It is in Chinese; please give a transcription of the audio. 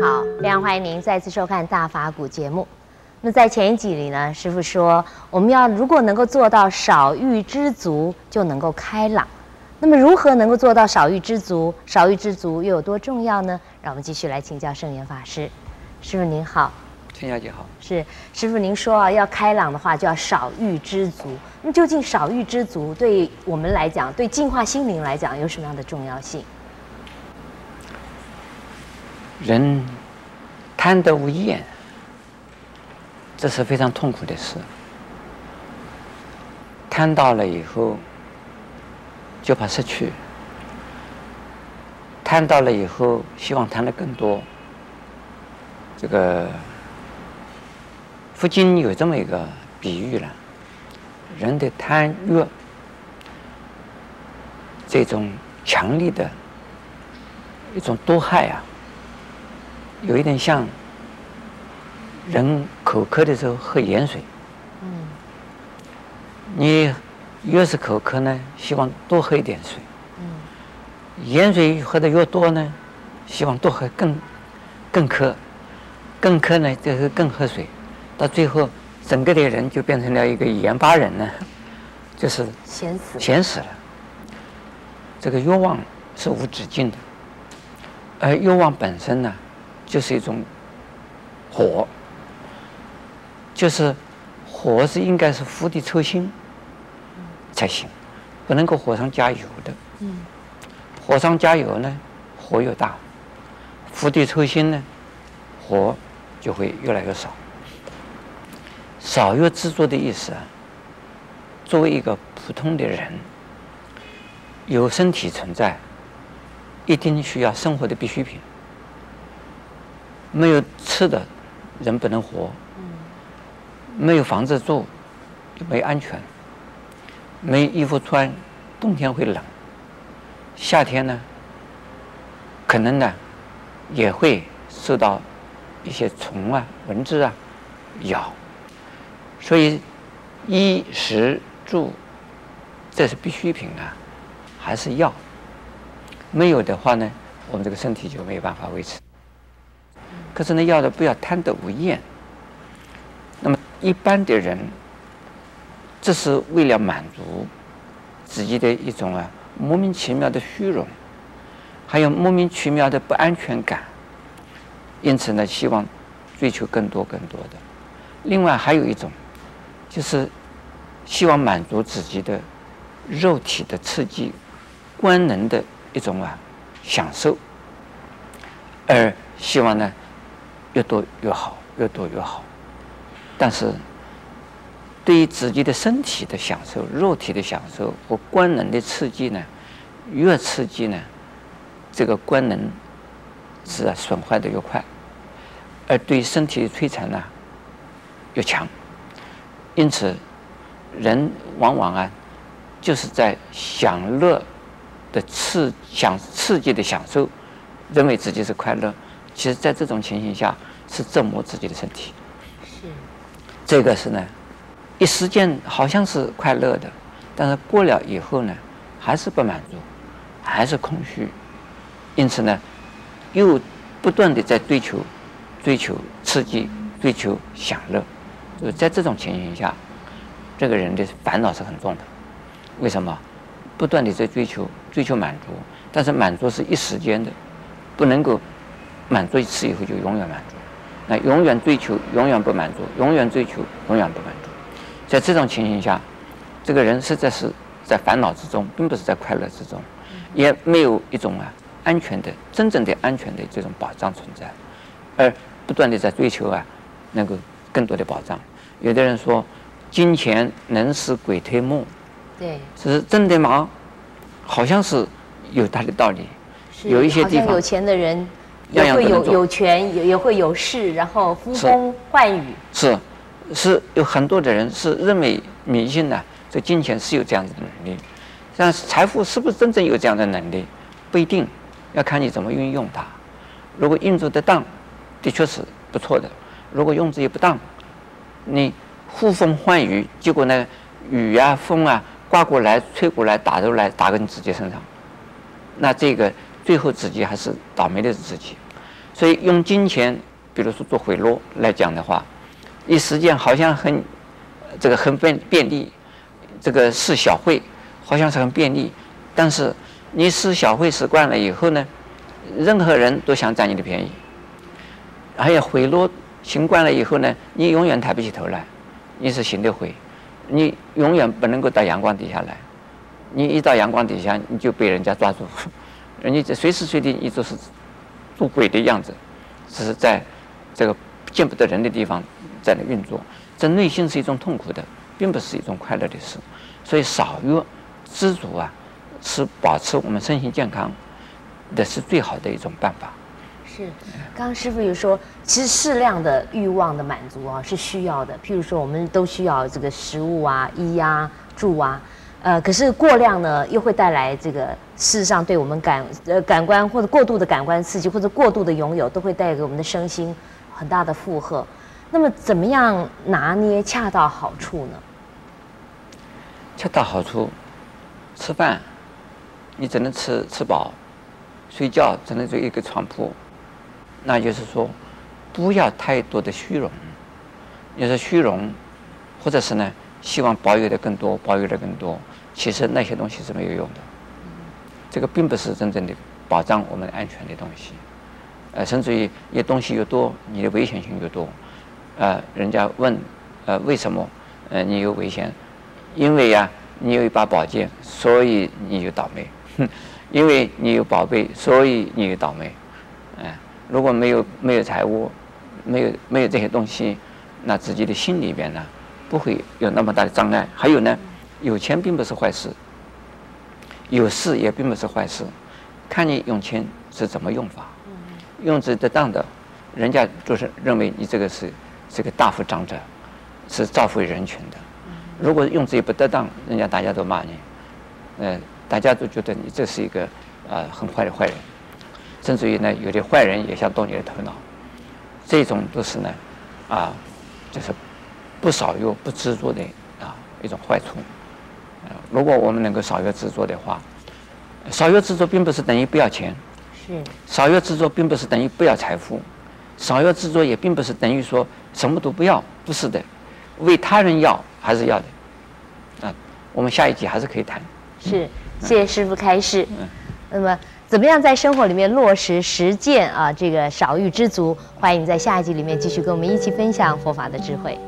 好，非常欢迎您再次收看《大法古》节目。那么在前一集里呢，师傅说我们要如果能够做到少欲知足，就能够开朗。那么如何能够做到少欲知足？少欲知足又有多重要呢？让我们继续来请教圣严法师。师傅您好，陈小姐好。是师傅您说啊，要开朗的话就要少欲知足。那么究竟少欲知足对我们来讲，对净化心灵来讲有什么样的重要性？人贪得无厌，这是非常痛苦的事。贪到了以后，就怕失去；贪到了以后，希望贪得更多。这个佛经有这么一个比喻了：人的贪欲，这种强烈的一种毒害啊。有一点像人口渴的时候喝盐水。嗯。你越是口渴呢，希望多喝一点水。嗯。盐水喝的越多呢，希望多喝更更渴，更渴呢就是更喝水，到最后整个的人就变成了一个盐巴人呢，就是咸死咸死了。这个欲望是无止境的，而欲望本身呢？就是一种火，就是火是应该是釜底抽薪才行，不能够火上加油的。嗯火上加油呢，火越大；釜底抽薪呢，火就会越来越少。少欲知足的意思啊，作为一个普通的人，有身体存在，一定需要生活的必需品。没有吃的，人不能活；没有房子住，就没安全；没衣服穿，冬天会冷；夏天呢，可能呢，也会受到一些虫啊、蚊子啊咬。所以，衣食住，这是必需品啊，还是要。没有的话呢，我们这个身体就没有办法维持。可是呢，要的不要贪得无厌。那么一般的人，这是为了满足自己的一种啊莫名其妙的虚荣，还有莫名其妙的不安全感，因此呢，希望追求更多更多的。另外还有一种，就是希望满足自己的肉体的刺激、官能的一种啊享受，而希望呢。越多越好，越多越好。但是，对于自己的身体的享受、肉体的享受和官能的刺激呢，越刺激呢，这个官能是损坏的越快，而对身体的摧残呢越强。因此，人往往啊就是在享乐的刺享刺激的享受，认为自己是快乐。其实，在这种情形下。是折磨自己的身体，是这个是呢，一时间好像是快乐的，但是过了以后呢，还是不满足，还是空虚，因此呢，又不断的在追求、追求刺激、追求享乐。就在这种情形下，这个人的烦恼是很重的。为什么？不断的在追求、追求满足，但是满足是一时间的，不能够满足一次以后就永远满足。那永远追求，永远不满足；永远追求，永远不满足。在这种情形下，这个人实在是在烦恼之中，并不是在快乐之中，也没有一种啊安全的、真正的安全的这种保障存在，而不断的在追求啊那个更多的保障。有的人说，金钱能使鬼推磨，对，这是真的吗？好像是有他的道理。有一些地方有钱的人。也会有有权，也也会有势，然后呼风唤雨。是，是有很多的人是认为迷信呢，这金钱是有这样子的能力，但是财富是不是真正有这样的能力，不一定，要看你怎么运用它。如果运作得当，的确是不错的；如果用之也不当，你呼风唤雨，结果呢，雨啊风啊刮过来、吹过来、打过来，打到你自己身上，那这个。最后自己还是倒霉的是自己，所以用金钱，比如说做贿赂来讲的话，一时间好像很这个很便便利，这个是小惠好像是很便利，但是你是小惠施惯了以后呢，任何人都想占你的便宜。还有贿赂行惯了以后呢，你永远抬不起头来，你是行的贿，你永远不能够到阳光底下来。你一到阳光底下，你就被人家抓住，人家这随时随地你都是做鬼的样子，只是在这个见不得人的地方在那运作，这内心是一种痛苦的，并不是一种快乐的事。所以少欲知足啊，是保持我们身心健康的是最好的一种办法。是，刚刚师傅有说，其实适量的欲望的满足啊是需要的，譬如说我们都需要这个食物啊、衣啊、住啊。呃，可是过量呢，又会带来这个事实上对我们感呃感官或者过度的感官刺激，或者过度的拥有，都会带给我们的身心很大的负荷。那么，怎么样拿捏恰到好处呢？恰到好处，吃饭，你只能吃吃饱，睡觉只能睡一个床铺，那就是说，不要太多的虚荣，你说虚荣，或者是呢？希望保有的更多，保有的更多，其实那些东西是没有用的。这个并不是真正的保障我们安全的东西。呃，甚至于你东西越多，你的危险性越多。呃，人家问，呃，为什么？呃，你有危险？因为呀，你有一把宝剑，所以你就倒霉。哼，因为你有宝贝，所以你就倒霉。哎、如果没有没有财物，没有没有这些东西，那自己的心里边呢？不会有那么大的障碍。还有呢，有钱并不是坏事，有事也并不是坏事，看你用钱是怎么用法。用之得当的，人家就是认为你这个是是个大富长者，是造福人群的。如果用之不得当，人家大家都骂你，呃，大家都觉得你这是一个呃很坏的坏人，甚至于呢，有的坏人也想动你的头脑。这种都是呢，啊，就是。不少欲不执着的啊一种坏处。如果我们能够少欲执着的话，少欲执着并不是等于不要钱，是少欲执着并不是等于不要财富，少欲执着也并不是等于说什么都不要，不是的，为他人要还是要的。啊，我们下一集还是可以谈。是，谢谢师傅开示。嗯，那么怎么样在生活里面落实实践啊这个少欲知足？欢迎在下一集里面继续跟我们一起分享佛法的智慧。